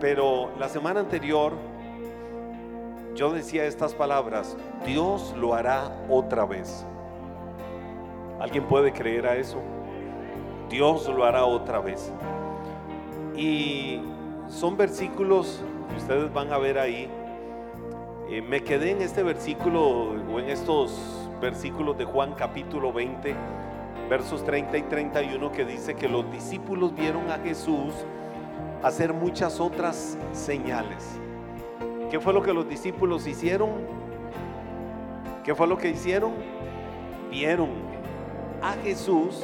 Pero la semana anterior yo decía estas palabras, Dios lo hará otra vez. ¿Alguien puede creer a eso? Dios lo hará otra vez. Y son versículos que ustedes van a ver ahí. Eh, me quedé en este versículo o en estos versículos de Juan capítulo 20, versos 30 y 31 que dice que los discípulos vieron a Jesús hacer muchas otras señales. ¿Qué fue lo que los discípulos hicieron? ¿Qué fue lo que hicieron? Vieron a Jesús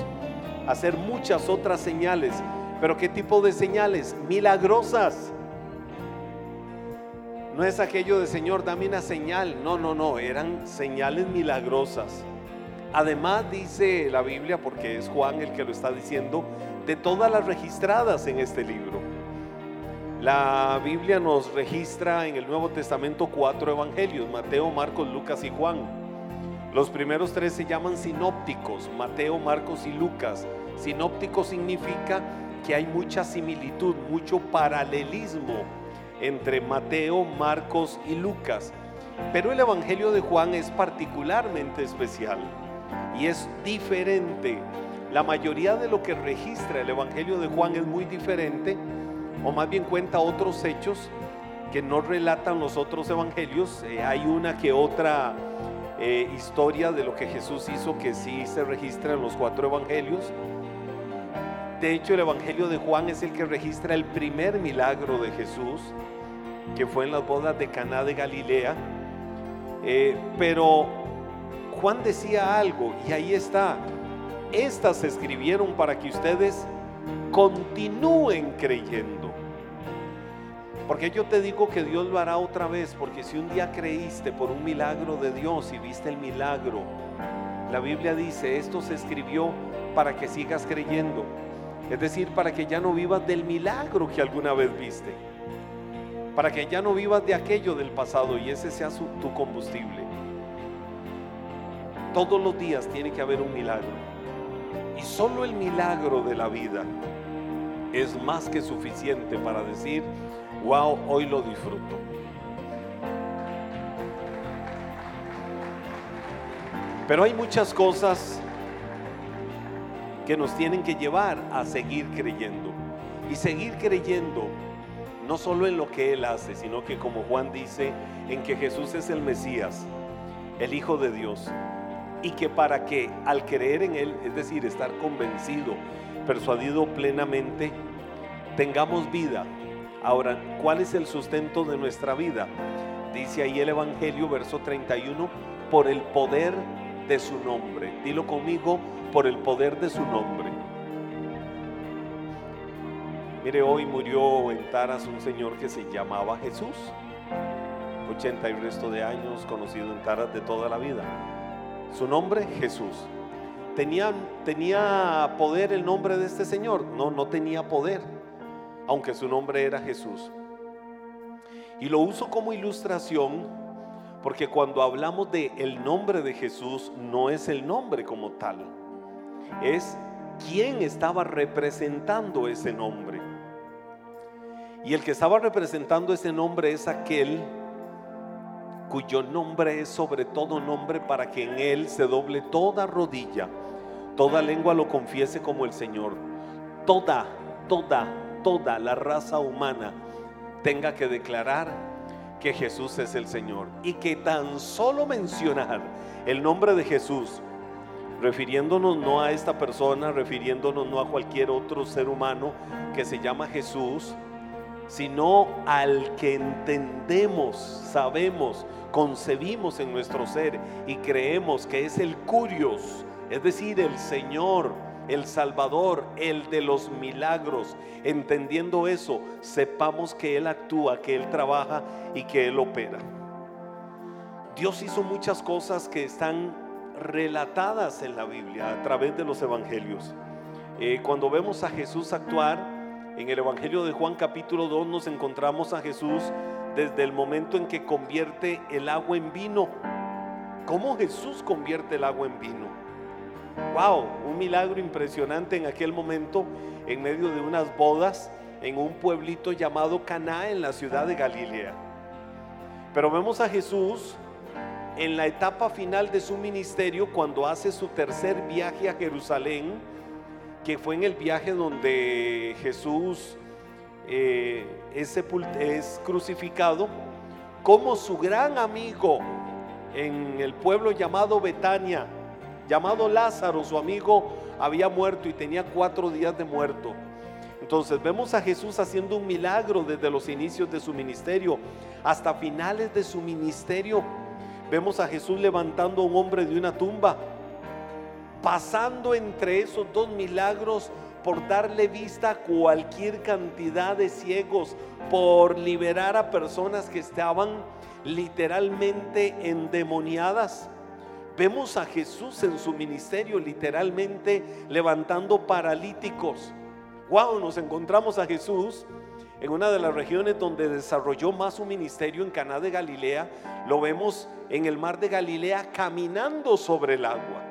hacer muchas otras señales. ¿Pero qué tipo de señales? Milagrosas. No es aquello de Señor, dame una señal. No, no, no, eran señales milagrosas. Además dice la Biblia, porque es Juan el que lo está diciendo, de todas las registradas en este libro. La Biblia nos registra en el Nuevo Testamento cuatro evangelios, Mateo, Marcos, Lucas y Juan. Los primeros tres se llaman sinópticos, Mateo, Marcos y Lucas. Sinóptico significa que hay mucha similitud, mucho paralelismo entre Mateo, Marcos y Lucas. Pero el Evangelio de Juan es particularmente especial y es diferente. La mayoría de lo que registra el Evangelio de Juan es muy diferente, o más bien cuenta otros hechos que no relatan los otros evangelios. Eh, hay una que otra eh, historia de lo que Jesús hizo que sí se registra en los cuatro evangelios. De hecho, el Evangelio de Juan es el que registra el primer milagro de Jesús, que fue en las bodas de Caná de Galilea. Eh, pero Juan decía algo y ahí está. Estas se escribieron para que ustedes continúen creyendo. Porque yo te digo que Dios lo hará otra vez, porque si un día creíste por un milagro de Dios y viste el milagro, la Biblia dice, esto se escribió para que sigas creyendo. Es decir, para que ya no vivas del milagro que alguna vez viste. Para que ya no vivas de aquello del pasado y ese sea tu combustible. Todos los días tiene que haber un milagro. Y solo el milagro de la vida es más que suficiente para decir, wow, hoy lo disfruto. Pero hay muchas cosas que nos tienen que llevar a seguir creyendo. Y seguir creyendo no solo en lo que Él hace, sino que como Juan dice, en que Jesús es el Mesías, el Hijo de Dios. Y que para que al creer en Él, es decir, estar convencido, persuadido plenamente, tengamos vida. Ahora, ¿cuál es el sustento de nuestra vida? Dice ahí el Evangelio, verso 31, por el poder de su nombre. Dilo conmigo, por el poder de su nombre. Mire, hoy murió en Taras un señor que se llamaba Jesús. 80 y resto de años, conocido en Taras de toda la vida. Su nombre, Jesús. ¿Tenía, ¿Tenía poder el nombre de este señor? No, no tenía poder, aunque su nombre era Jesús. Y lo uso como ilustración porque cuando hablamos de el nombre de Jesús, no es el nombre como tal es quién estaba representando ese nombre. Y el que estaba representando ese nombre es aquel cuyo nombre es sobre todo nombre para que en él se doble toda rodilla, toda lengua lo confiese como el Señor, toda, toda, toda la raza humana tenga que declarar que Jesús es el Señor. Y que tan solo mencionar el nombre de Jesús refiriéndonos no a esta persona, refiriéndonos no a cualquier otro ser humano que se llama Jesús, sino al que entendemos, sabemos, concebimos en nuestro ser y creemos que es el curios, es decir, el Señor, el Salvador, el de los milagros. Entendiendo eso, sepamos que Él actúa, que Él trabaja y que Él opera. Dios hizo muchas cosas que están relatadas en la Biblia a través de los evangelios. Eh, cuando vemos a Jesús actuar, en el Evangelio de Juan capítulo 2 nos encontramos a Jesús desde el momento en que convierte el agua en vino. ¿Cómo Jesús convierte el agua en vino? ¡Wow! Un milagro impresionante en aquel momento, en medio de unas bodas en un pueblito llamado Caná en la ciudad de Galilea. Pero vemos a Jesús en la etapa final de su ministerio cuando hace su tercer viaje a Jerusalén, que fue en el viaje donde Jesús eh, es, es crucificado, como su gran amigo en el pueblo llamado Betania, llamado Lázaro, su amigo, había muerto y tenía cuatro días de muerto. Entonces vemos a Jesús haciendo un milagro desde los inicios de su ministerio hasta finales de su ministerio. Vemos a Jesús levantando a un hombre de una tumba, pasando entre esos dos milagros por darle vista a cualquier cantidad de ciegos, por liberar a personas que estaban literalmente endemoniadas. Vemos a Jesús en su ministerio literalmente levantando paralíticos. Wow, nos encontramos a Jesús en una de las regiones donde desarrolló más su ministerio en Caná de Galilea. Lo vemos en el mar de Galilea caminando sobre el agua.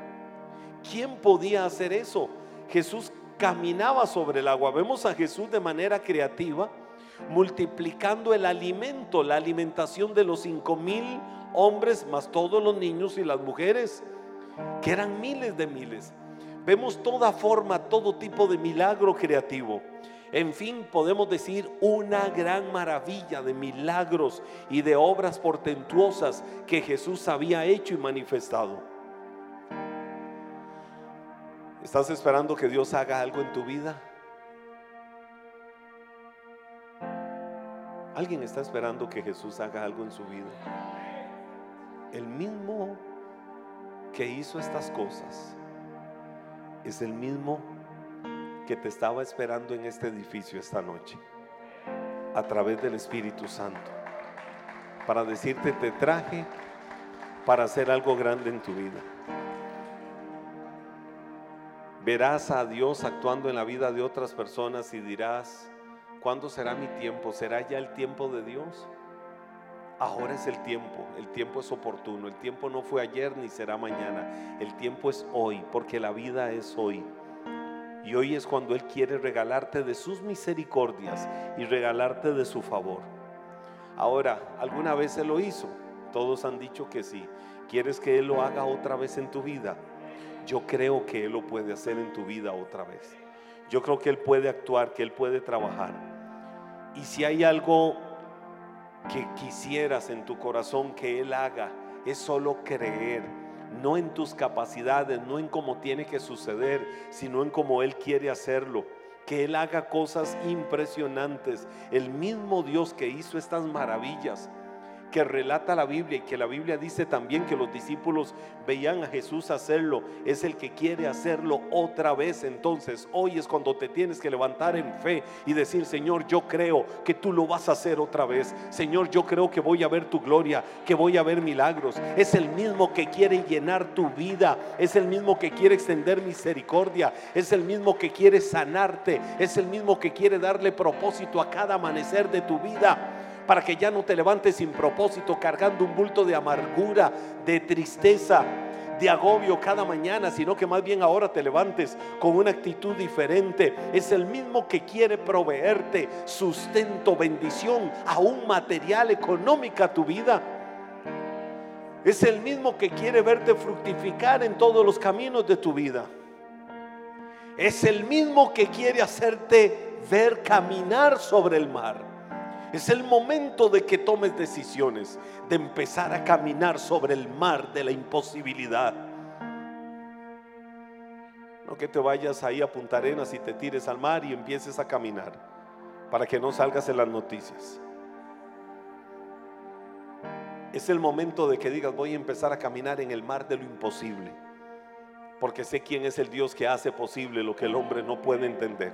¿Quién podía hacer eso? Jesús caminaba sobre el agua. Vemos a Jesús de manera creativa multiplicando el alimento, la alimentación de los cinco mil hombres, más todos los niños y las mujeres, que eran miles de miles. Vemos toda forma, todo tipo de milagro creativo. En fin, podemos decir una gran maravilla de milagros y de obras portentuosas que Jesús había hecho y manifestado. ¿Estás esperando que Dios haga algo en tu vida? ¿Alguien está esperando que Jesús haga algo en su vida? El mismo que hizo estas cosas es el mismo que te estaba esperando en este edificio esta noche, a través del Espíritu Santo, para decirte, te traje para hacer algo grande en tu vida. Verás a Dios actuando en la vida de otras personas y dirás, ¿cuándo será mi tiempo? ¿Será ya el tiempo de Dios? Ahora es el tiempo, el tiempo es oportuno, el tiempo no fue ayer ni será mañana, el tiempo es hoy, porque la vida es hoy. Y hoy es cuando Él quiere regalarte de sus misericordias y regalarte de su favor. Ahora, ¿alguna vez Él lo hizo? Todos han dicho que sí. ¿Quieres que Él lo haga otra vez en tu vida? Yo creo que Él lo puede hacer en tu vida otra vez. Yo creo que Él puede actuar, que Él puede trabajar. Y si hay algo que quisieras en tu corazón que Él haga es solo creer, no en tus capacidades, no en cómo tiene que suceder, sino en cómo Él quiere hacerlo. Que Él haga cosas impresionantes. El mismo Dios que hizo estas maravillas que relata la Biblia y que la Biblia dice también que los discípulos veían a Jesús hacerlo, es el que quiere hacerlo otra vez. Entonces hoy es cuando te tienes que levantar en fe y decir, Señor, yo creo que tú lo vas a hacer otra vez. Señor, yo creo que voy a ver tu gloria, que voy a ver milagros. Es el mismo que quiere llenar tu vida, es el mismo que quiere extender misericordia, es el mismo que quiere sanarte, es el mismo que quiere darle propósito a cada amanecer de tu vida para que ya no te levantes sin propósito, cargando un bulto de amargura, de tristeza, de agobio cada mañana, sino que más bien ahora te levantes con una actitud diferente. Es el mismo que quiere proveerte sustento, bendición, aún material, económica a tu vida. Es el mismo que quiere verte fructificar en todos los caminos de tu vida. Es el mismo que quiere hacerte ver caminar sobre el mar. Es el momento de que tomes decisiones, de empezar a caminar sobre el mar de la imposibilidad. No que te vayas ahí a Punta Arenas y te tires al mar y empieces a caminar para que no salgas en las noticias. Es el momento de que digas, voy a empezar a caminar en el mar de lo imposible, porque sé quién es el Dios que hace posible lo que el hombre no puede entender.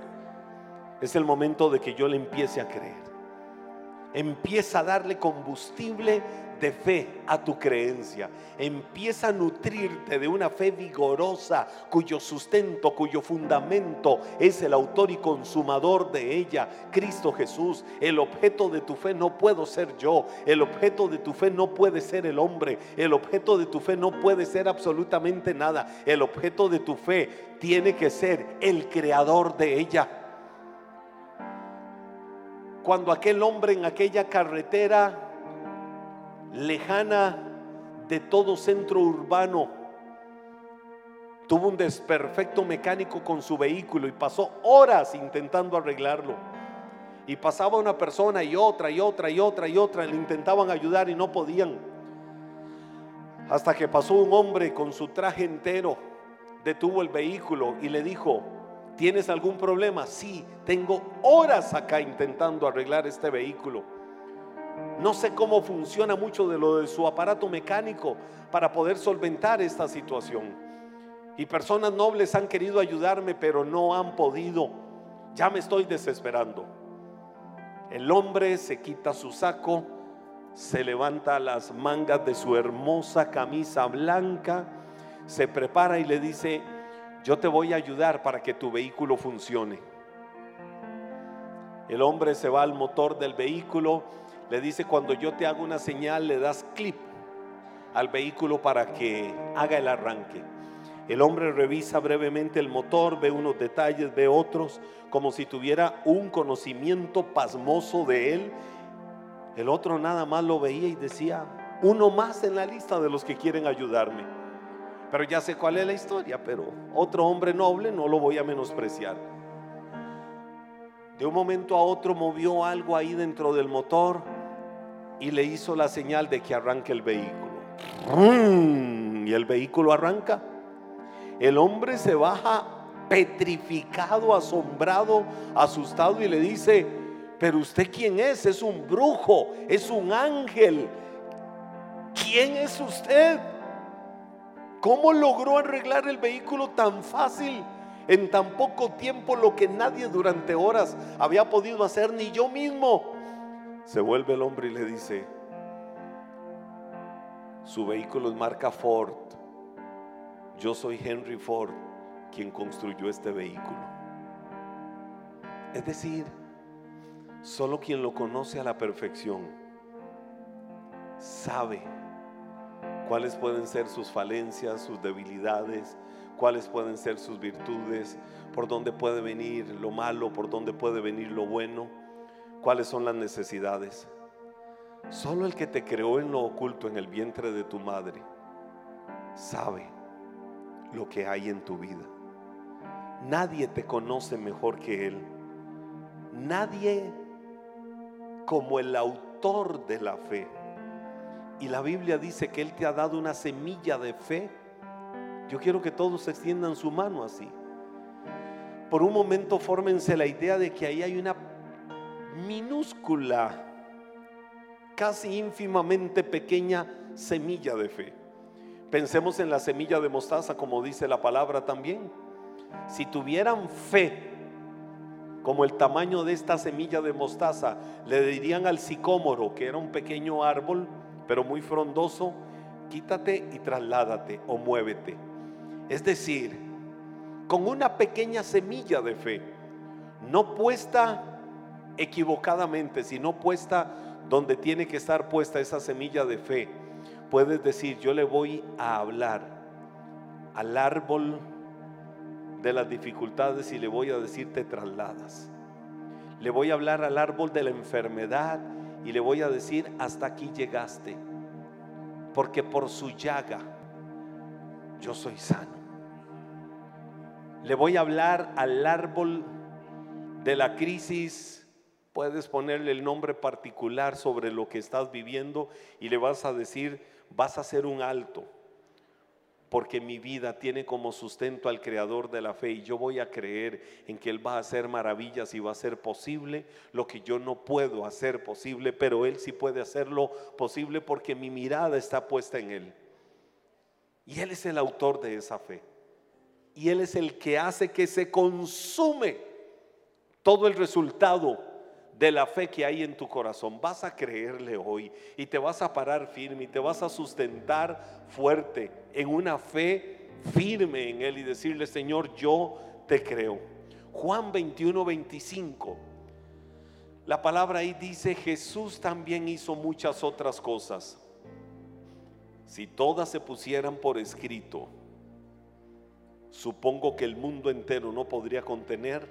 Es el momento de que yo le empiece a creer. Empieza a darle combustible de fe a tu creencia. Empieza a nutrirte de una fe vigorosa cuyo sustento, cuyo fundamento es el autor y consumador de ella, Cristo Jesús. El objeto de tu fe no puedo ser yo. El objeto de tu fe no puede ser el hombre. El objeto de tu fe no puede ser absolutamente nada. El objeto de tu fe tiene que ser el creador de ella. Cuando aquel hombre en aquella carretera lejana de todo centro urbano tuvo un desperfecto mecánico con su vehículo y pasó horas intentando arreglarlo. Y pasaba una persona y otra y otra y otra y otra, le intentaban ayudar y no podían. Hasta que pasó un hombre con su traje entero, detuvo el vehículo y le dijo, ¿tienes algún problema? Sí, tengo horas acá intentando arreglar este vehículo. No sé cómo funciona mucho de lo de su aparato mecánico para poder solventar esta situación. Y personas nobles han querido ayudarme, pero no han podido. Ya me estoy desesperando. El hombre se quita su saco, se levanta las mangas de su hermosa camisa blanca, se prepara y le dice, yo te voy a ayudar para que tu vehículo funcione. El hombre se va al motor del vehículo, le dice, cuando yo te hago una señal, le das clip al vehículo para que haga el arranque. El hombre revisa brevemente el motor, ve unos detalles, ve otros, como si tuviera un conocimiento pasmoso de él. El otro nada más lo veía y decía, uno más en la lista de los que quieren ayudarme. Pero ya sé cuál es la historia, pero otro hombre noble no lo voy a menospreciar. De un momento a otro movió algo ahí dentro del motor y le hizo la señal de que arranque el vehículo. Y el vehículo arranca. El hombre se baja petrificado, asombrado, asustado y le dice, pero usted quién es? Es un brujo, es un ángel. ¿Quién es usted? ¿Cómo logró arreglar el vehículo tan fácil? En tan poco tiempo lo que nadie durante horas había podido hacer, ni yo mismo. Se vuelve el hombre y le dice, su vehículo es marca Ford yo soy Henry Ford quien construyó este vehículo. Es decir, solo quien lo conoce a la perfección sabe cuáles pueden ser sus falencias, sus debilidades, cuáles pueden ser sus virtudes, por dónde puede venir lo malo, por dónde puede venir lo bueno, cuáles son las necesidades. Solo el que te creó en lo oculto en el vientre de tu madre sabe lo que hay en tu vida. Nadie te conoce mejor que Él. Nadie como el autor de la fe. Y la Biblia dice que Él te ha dado una semilla de fe. Yo quiero que todos extiendan su mano así. Por un momento fórmense la idea de que ahí hay una minúscula, casi ínfimamente pequeña semilla de fe. Pensemos en la semilla de mostaza, como dice la palabra también. Si tuvieran fe como el tamaño de esta semilla de mostaza, le dirían al sicómoro, que era un pequeño árbol, pero muy frondoso, quítate y trasládate o muévete. Es decir, con una pequeña semilla de fe, no puesta equivocadamente, sino puesta donde tiene que estar puesta esa semilla de fe puedes decir, yo le voy a hablar al árbol de las dificultades y le voy a decir, te trasladas. Le voy a hablar al árbol de la enfermedad y le voy a decir, hasta aquí llegaste. Porque por su llaga yo soy sano. Le voy a hablar al árbol de la crisis Puedes ponerle el nombre particular sobre lo que estás viviendo y le vas a decir, vas a hacer un alto, porque mi vida tiene como sustento al creador de la fe y yo voy a creer en que Él va a hacer maravillas y va a hacer posible lo que yo no puedo hacer posible, pero Él sí puede hacerlo posible porque mi mirada está puesta en Él. Y Él es el autor de esa fe. Y Él es el que hace que se consume todo el resultado de la fe que hay en tu corazón. Vas a creerle hoy y te vas a parar firme y te vas a sustentar fuerte en una fe firme en Él y decirle, Señor, yo te creo. Juan 21, 25. La palabra ahí dice, Jesús también hizo muchas otras cosas. Si todas se pusieran por escrito, supongo que el mundo entero no podría contener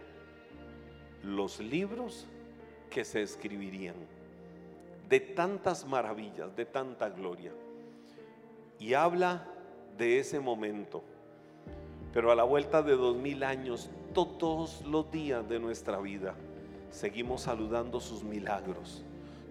los libros que se escribirían, de tantas maravillas, de tanta gloria. Y habla de ese momento. Pero a la vuelta de dos mil años, todos los días de nuestra vida, seguimos saludando sus milagros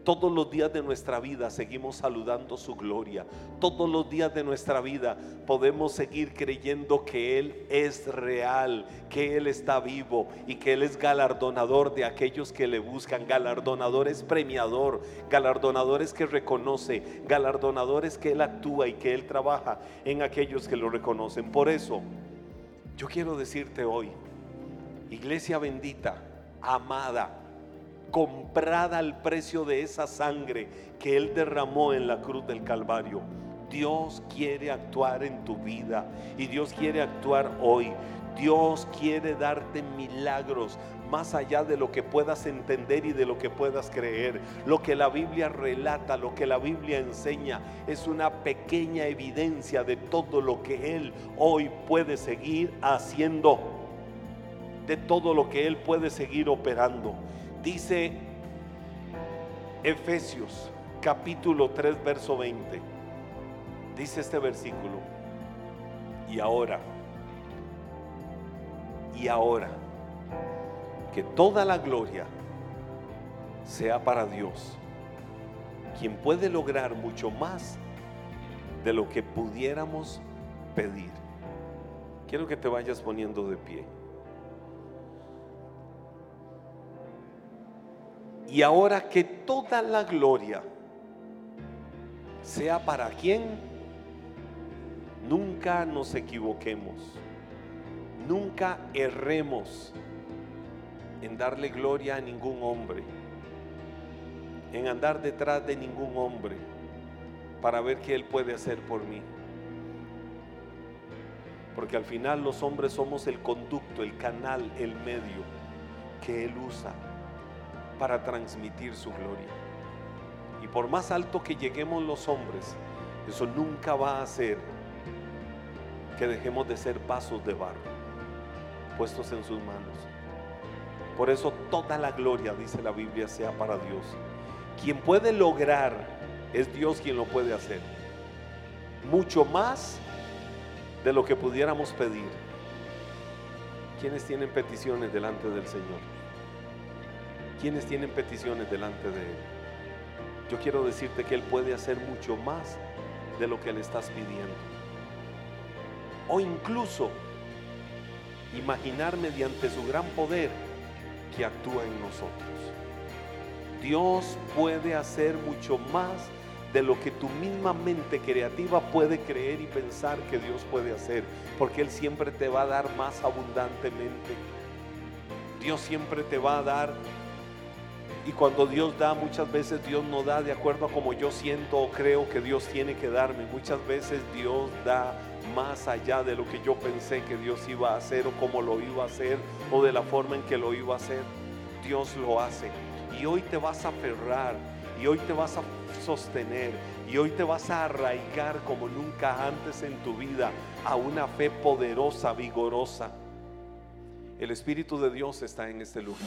todos los días de nuestra vida seguimos saludando su gloria. Todos los días de nuestra vida podemos seguir creyendo que Él es real, que Él está vivo y que Él es galardonador de aquellos que le buscan. Galardonador es premiador, galardonadores que reconoce, galardonadores que Él actúa y que Él trabaja en aquellos que lo reconocen. Por eso, yo quiero decirte hoy, iglesia bendita, amada, comprada al precio de esa sangre que Él derramó en la cruz del Calvario. Dios quiere actuar en tu vida y Dios quiere actuar hoy. Dios quiere darte milagros más allá de lo que puedas entender y de lo que puedas creer. Lo que la Biblia relata, lo que la Biblia enseña, es una pequeña evidencia de todo lo que Él hoy puede seguir haciendo, de todo lo que Él puede seguir operando. Dice Efesios capítulo 3, verso 20. Dice este versículo. Y ahora, y ahora, que toda la gloria sea para Dios, quien puede lograr mucho más de lo que pudiéramos pedir. Quiero que te vayas poniendo de pie. Y ahora que toda la gloria sea para quien, nunca nos equivoquemos, nunca erremos en darle gloria a ningún hombre, en andar detrás de ningún hombre para ver qué Él puede hacer por mí. Porque al final los hombres somos el conducto, el canal, el medio que Él usa para transmitir su gloria. Y por más alto que lleguemos los hombres, eso nunca va a hacer que dejemos de ser vasos de barro puestos en sus manos. Por eso toda la gloria, dice la Biblia, sea para Dios. Quien puede lograr es Dios quien lo puede hacer. Mucho más de lo que pudiéramos pedir. ¿Quiénes tienen peticiones delante del Señor? Quienes tienen peticiones delante de Él. Yo quiero decirte que Él puede hacer mucho más de lo que le estás pidiendo. O incluso imaginar mediante su gran poder que actúa en nosotros. Dios puede hacer mucho más de lo que tu misma mente creativa puede creer y pensar que Dios puede hacer, porque Él siempre te va a dar más abundantemente. Dios siempre te va a dar y cuando Dios da, muchas veces Dios no da de acuerdo a como yo siento o creo que Dios tiene que darme. Muchas veces Dios da más allá de lo que yo pensé que Dios iba a hacer o cómo lo iba a hacer o de la forma en que lo iba a hacer. Dios lo hace. Y hoy te vas a aferrar y hoy te vas a sostener y hoy te vas a arraigar como nunca antes en tu vida a una fe poderosa, vigorosa. El Espíritu de Dios está en este lugar.